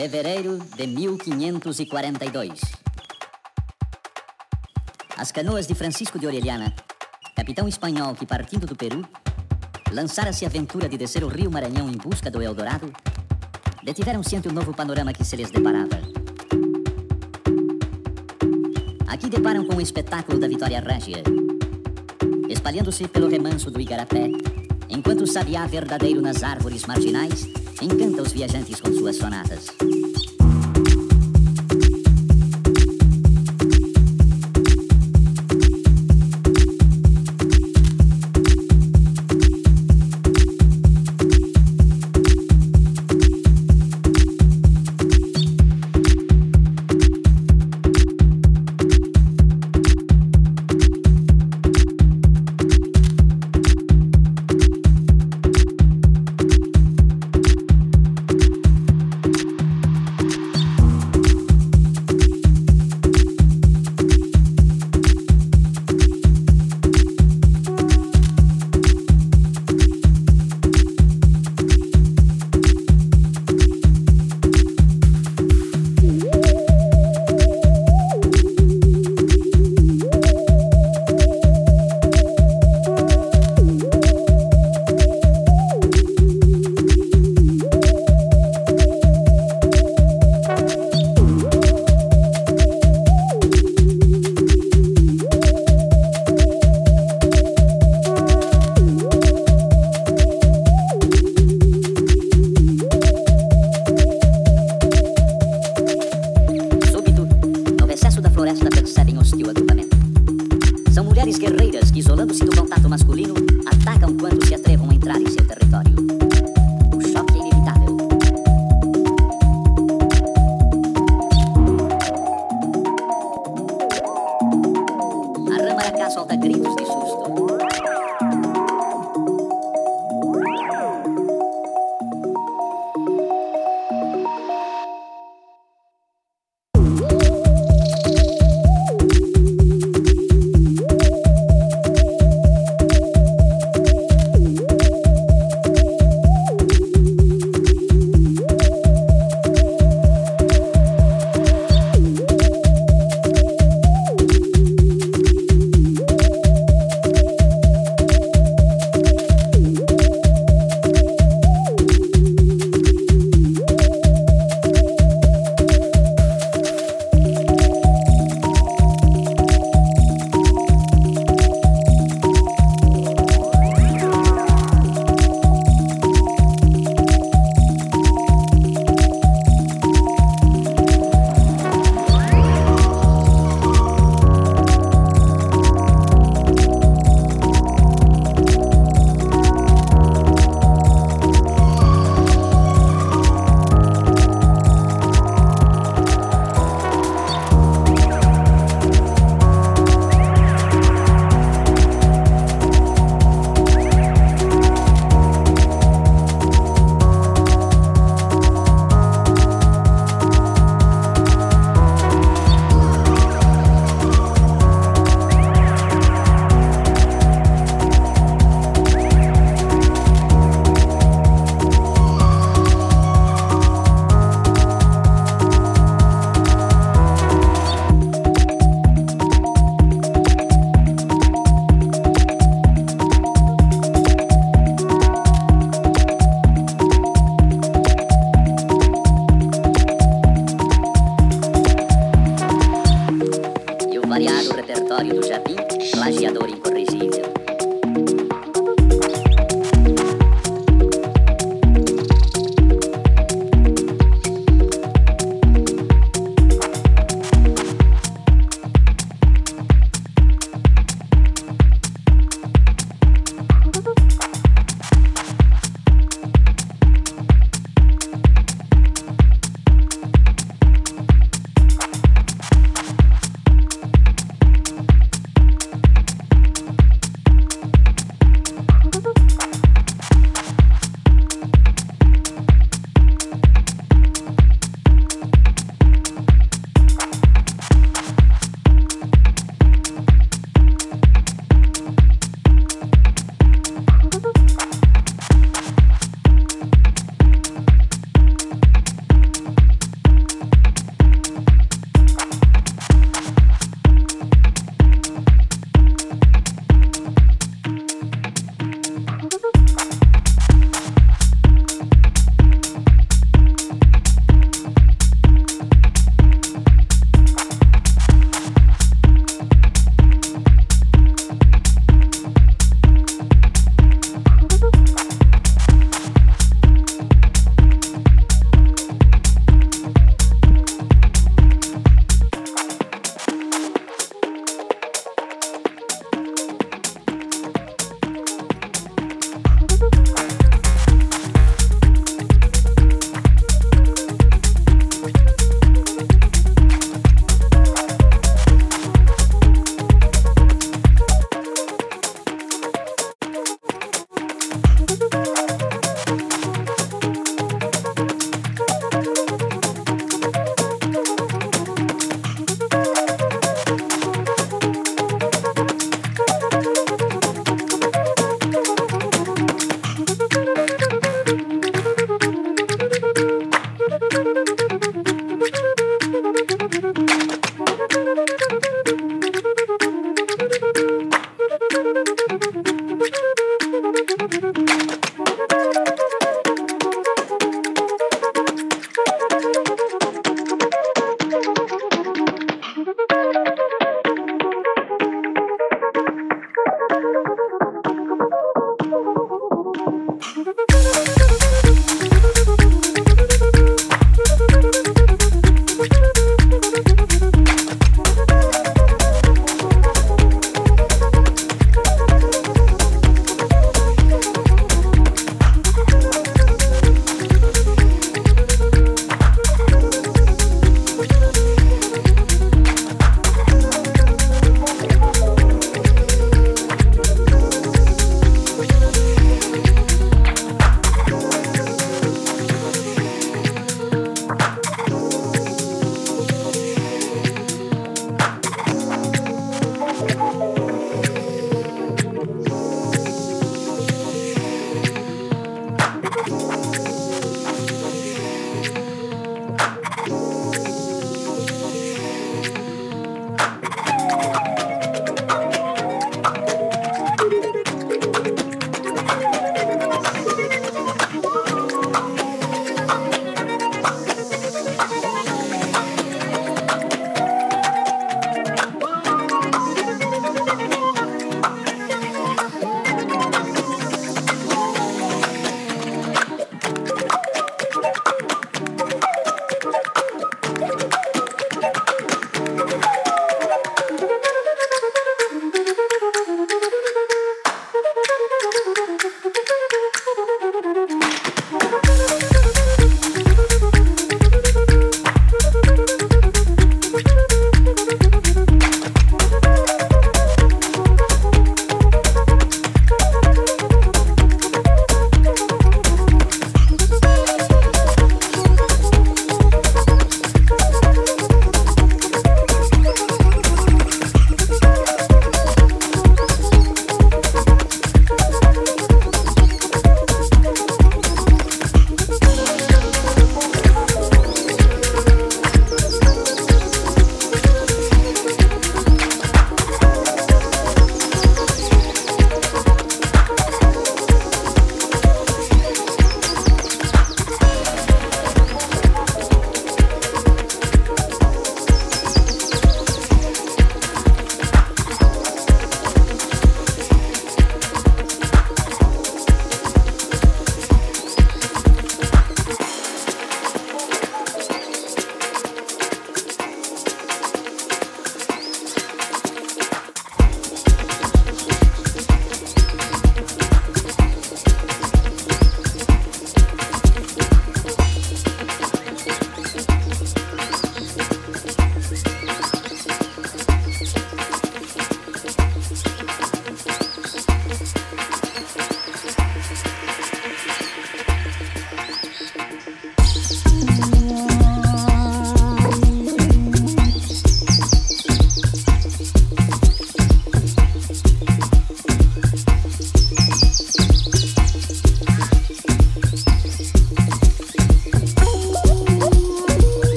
Fevereiro de 1542. As canoas de Francisco de Orellana, capitão espanhol que partindo do Peru, lançara-se a aventura de descer o rio Maranhão em busca do Eldorado, detiveram-se ante o novo panorama que se lhes deparava. Aqui deparam com o espetáculo da Vitória Régia, espalhando-se pelo remanso do Igarapé, enquanto o sabiá verdadeiro nas árvores marginais encanta os viajantes com suas sonatas.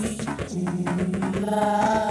You love.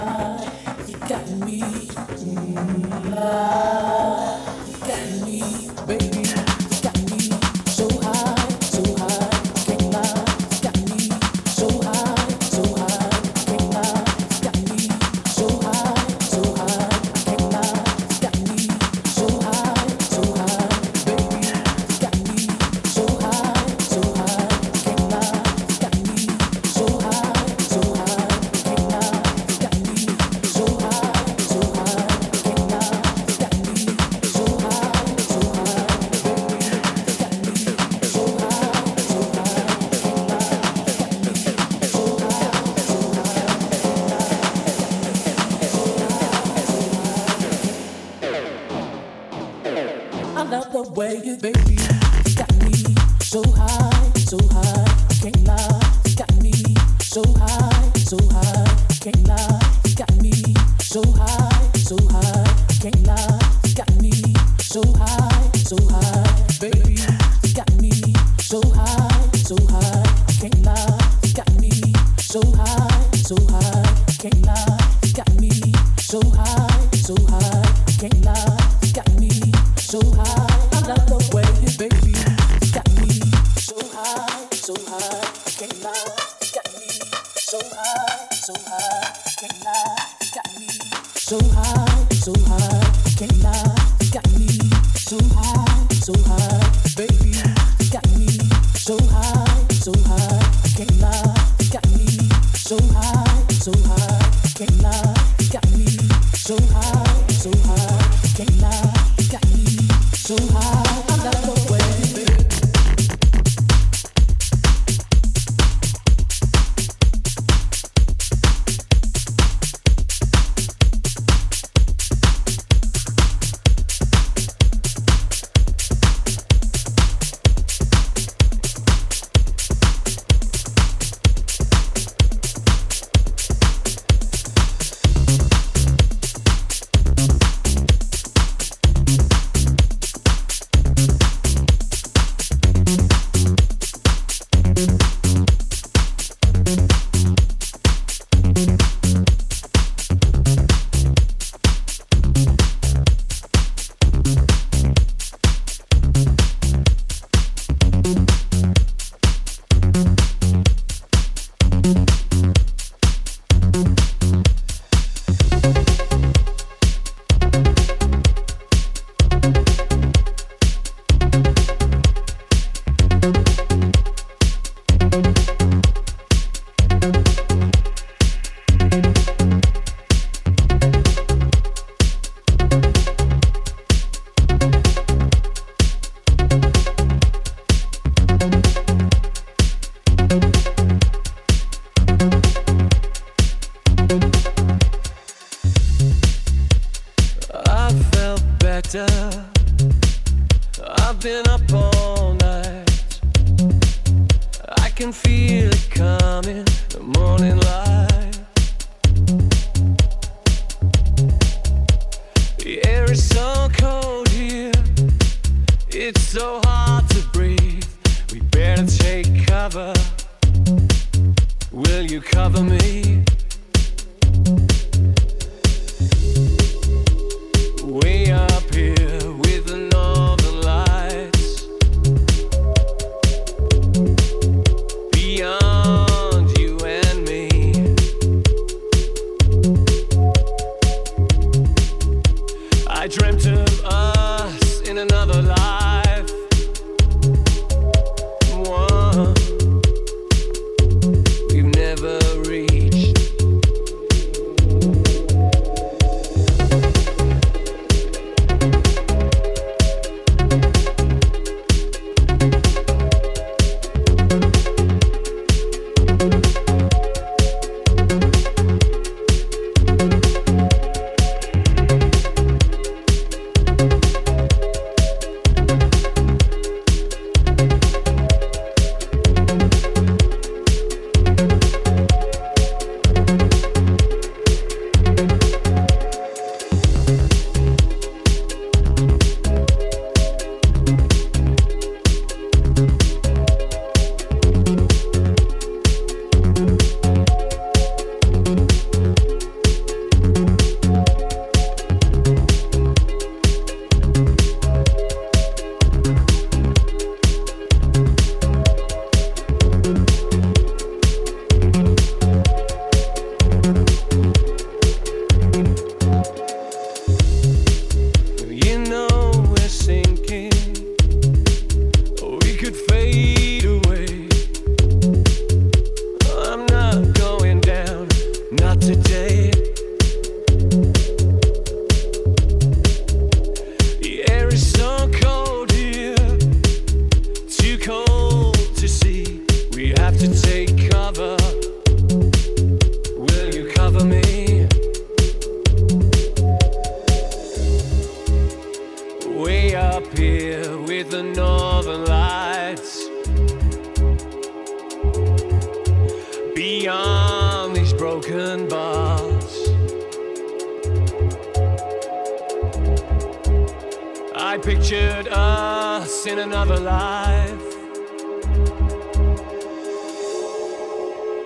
Pictured us in another life.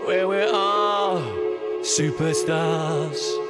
Where we're all superstars.